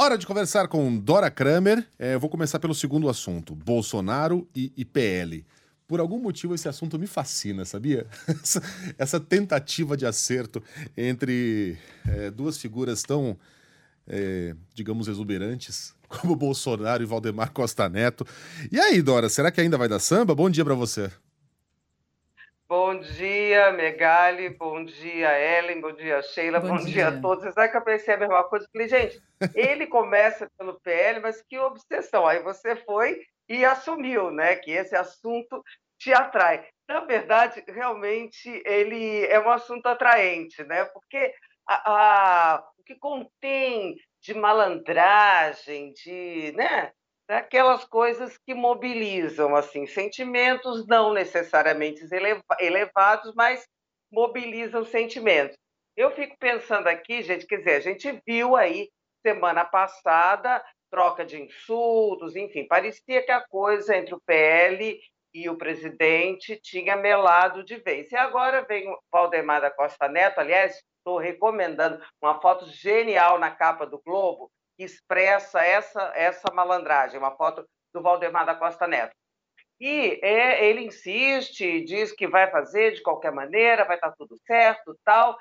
Hora de conversar com Dora Kramer. É, eu vou começar pelo segundo assunto: Bolsonaro e IPL. Por algum motivo, esse assunto me fascina, sabia? Essa, essa tentativa de acerto entre é, duas figuras tão, é, digamos, exuberantes como Bolsonaro e Valdemar Costa Neto. E aí, Dora, será que ainda vai dar samba? Bom dia para você. Bom dia, Megali, bom dia, Ellen, bom dia, Sheila, bom, bom dia. dia. a todos. Sabe que eu pensei a mesma coisa? Falei, gente, ele começa pelo PL, mas que obsessão. Aí você foi e assumiu, né, que esse assunto te atrai. Na verdade, realmente, ele é um assunto atraente, né, porque a, a, o que contém de malandragem, de, né, daquelas coisas que mobilizam assim sentimentos não necessariamente elevados, mas mobilizam sentimentos. Eu fico pensando aqui, gente, quer dizer, a gente viu aí semana passada troca de insultos, enfim, parecia que a coisa entre o PL e o presidente tinha melado de vez. E agora vem o Valdemar da Costa Neto, aliás, estou recomendando uma foto genial na capa do Globo, que expressa essa, essa malandragem, uma foto do Valdemar da Costa Neto. E é, ele insiste, diz que vai fazer de qualquer maneira, vai estar tudo certo, tal.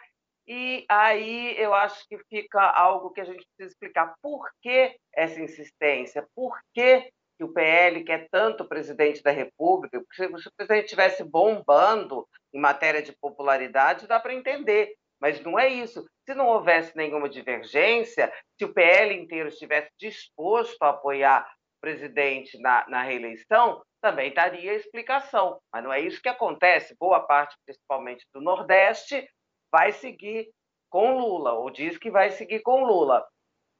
E aí eu acho que fica algo que a gente precisa explicar. Por que essa insistência? Por que, que o PL quer tanto o presidente da República? Porque se o presidente estivesse bombando em matéria de popularidade, dá para entender. Mas não é isso. Se não houvesse nenhuma divergência, se o PL inteiro estivesse disposto a apoiar o presidente na, na reeleição, também daria explicação. Mas não é isso que acontece. Boa parte, principalmente do Nordeste, vai seguir com Lula, ou diz que vai seguir com Lula.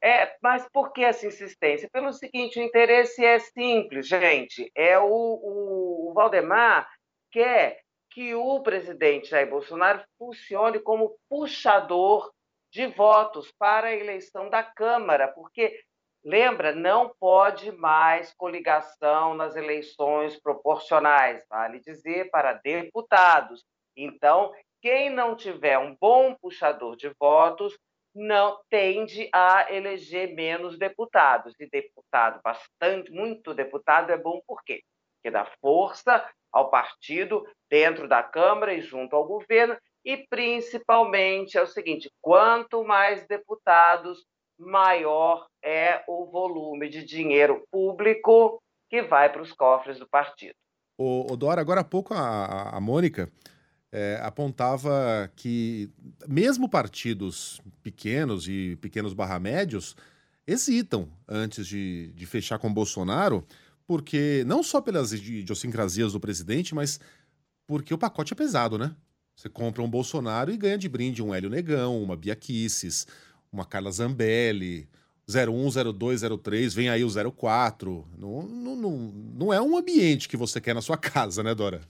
É, mas por que essa insistência? Pelo seguinte, o interesse é simples, gente. É o, o, o Valdemar quer que o presidente Jair Bolsonaro funcione como puxador de votos para a eleição da Câmara, porque lembra, não pode mais coligação nas eleições proporcionais, vale dizer, para deputados. Então, quem não tiver um bom puxador de votos não tende a eleger menos deputados. E deputado, bastante, muito deputado é bom por quê? Porque dá força ao partido dentro da Câmara e junto ao governo, e principalmente é o seguinte: quanto mais deputados, maior é o volume de dinheiro público que vai para os cofres do partido. O, o Dora, agora há pouco a, a Mônica é, apontava que mesmo partidos pequenos e pequenos barra médios hesitam antes de, de fechar com Bolsonaro, porque não só pelas idiosincrasias do presidente, mas porque o pacote é pesado, né? Você compra um Bolsonaro e ganha de brinde um Hélio Negão, uma Bia Kisses, uma Carla Zambelli, 01, 02, 03, vem aí o 04. Não, não, não, não é um ambiente que você quer na sua casa, né, Dora?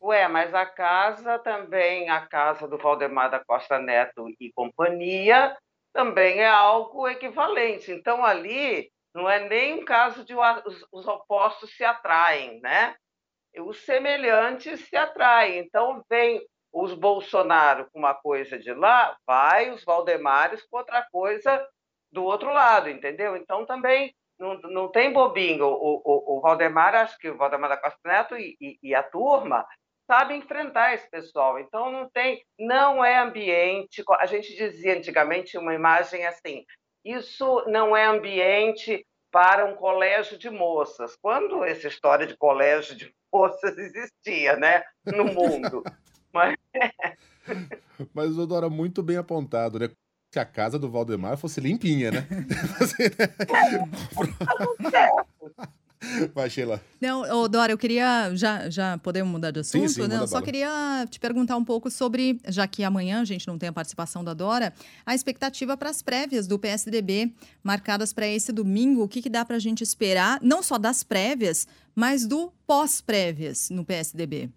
Ué, mas a casa também, a casa do Valdemar da Costa Neto e companhia, também é algo equivalente. Então, ali, não é nem um caso de os, os opostos se atraem, né? Os semelhantes se atraem. Então, vem os Bolsonaro com uma coisa de lá, vai os Valdemares com outra coisa do outro lado, entendeu? Então, também não, não tem bobinho. O, o, o Valdemar, acho que o Valdemar da Costa Neto e, e, e a turma sabe enfrentar esse pessoal. Então não tem, não é ambiente. A gente dizia antigamente uma imagem assim: isso não é ambiente para um colégio de moças. Quando essa história de colégio de moças existia, né, no mundo. Mas, Mas Dora, muito bem apontado, né? Se a casa do Valdemar fosse limpinha, né? Vai, Sheila. Não, ô, Dora, eu queria. Já, já podemos mudar de assunto? Sim, sim, Não, só queria te perguntar um pouco sobre, já que amanhã a gente não tem a participação da Dora, a expectativa para as prévias do PSDB, marcadas para esse domingo. O que, que dá para a gente esperar, não só das prévias, mas do pós-prévias no PSDB?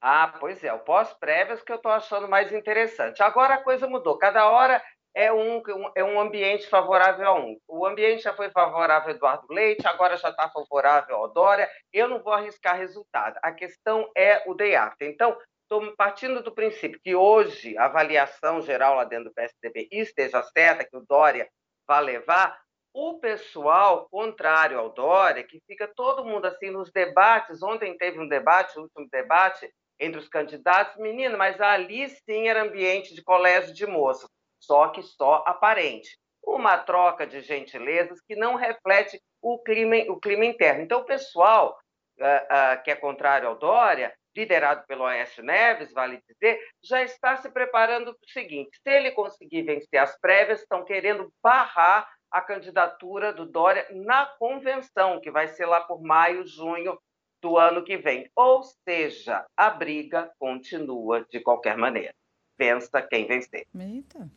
Ah, pois é, o pós-prévias que eu estou achando mais interessante. Agora a coisa mudou. Cada hora é um, é um ambiente favorável a um. O ambiente já foi favorável ao Eduardo Leite, agora já está favorável ao Dória. Eu não vou arriscar resultado. A questão é o day after. Então, estou partindo do princípio que hoje a avaliação geral lá dentro do PSDB esteja certa, que o Dória vai levar, o pessoal contrário ao Dória, que fica todo mundo assim nos debates, ontem teve um debate, o último debate entre os candidatos, menino, mas ali sim era ambiente de colégio de moças, só que só aparente. Uma troca de gentilezas que não reflete o clima, o clima interno. Então, o pessoal uh, uh, que é contrário ao Dória, liderado pelo Aécio Neves, vale dizer, já está se preparando para o seguinte: se ele conseguir vencer as prévias, estão querendo barrar a candidatura do Dória na convenção, que vai ser lá por maio, junho do ano que vem. Ou seja, a briga continua de qualquer maneira. Pensa quem vencer. Eita.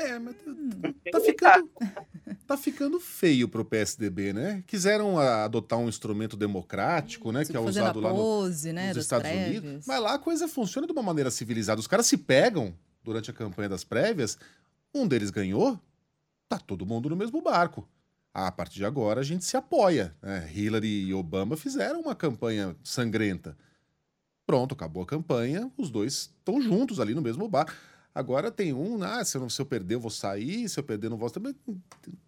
É, mas tá, hum. tá ficando, tá ficando feio pro PSDB, né? Quiseram adotar um instrumento democrático, né? que é usado lá pose, no, né, nos Estados prévias. Unidos. Mas lá a coisa funciona de uma maneira civilizada. Os caras se pegam durante a campanha das prévias, um deles ganhou, tá todo mundo no mesmo barco. a partir de agora a gente se apoia. Né? Hillary e Obama fizeram uma campanha sangrenta. Pronto, acabou a campanha, os dois estão juntos ali no mesmo barco. Agora tem um, ah, se eu, se eu perder eu vou sair, se eu perder eu não vou também.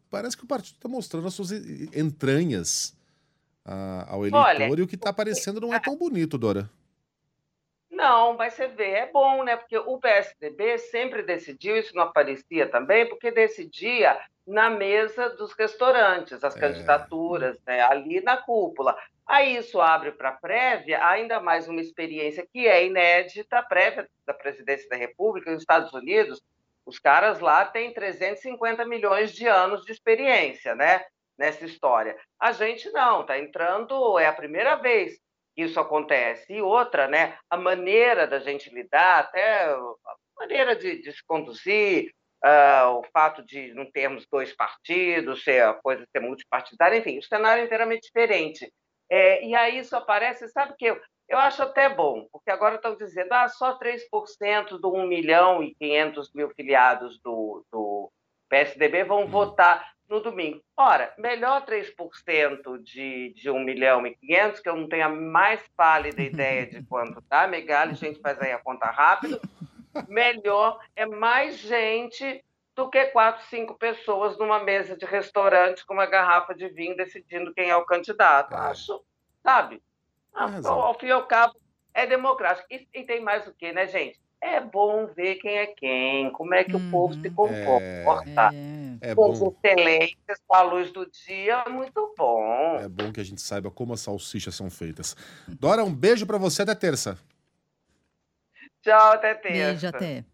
Parece que o partido está mostrando as suas entranhas ah, ao eleitor Olha, e o que está aparecendo não é tão bonito, Dora. Não, mas você vê, é bom, né? Porque o PSDB sempre decidiu, isso não aparecia também, porque decidia na mesa dos restaurantes, as é. candidaturas, né? ali na cúpula. Aí isso abre para a prévia ainda mais uma experiência que é inédita, a prévia da presidência da República nos Estados Unidos. Os caras lá têm 350 milhões de anos de experiência, né? Nessa história. A gente não, está entrando, é a primeira vez isso acontece. E outra, né, a maneira da gente lidar, até a maneira de, de se conduzir, uh, o fato de não termos dois partidos, ser a coisa ser multipartidária, enfim, o cenário é inteiramente diferente. É, e aí isso aparece, sabe o que eu, eu acho até bom, porque agora estão dizendo ah, só 3% do 1 milhão e 500 mil filiados do, do PSDB vão hum. votar no domingo. Ora, melhor 3% de, de 1 milhão e 500, que eu não tenho a mais pálida ideia de quanto tá, Megali, a gente faz aí a conta rápido, melhor é mais gente do que quatro, cinco pessoas numa mesa de restaurante com uma garrafa de vinho decidindo quem é o candidato. É. Acho, sabe? Ao fim e ao cabo, é democrático. E, e tem mais o que, né, gente? é bom ver quem é quem, como é que uhum. o povo se uhum. comporta. É, é com bom. excelentes, com a luz do dia, muito bom. É bom que a gente saiba como as salsichas são feitas. Dora, um beijo para você até terça. Tchau, até terça. Beijo, até.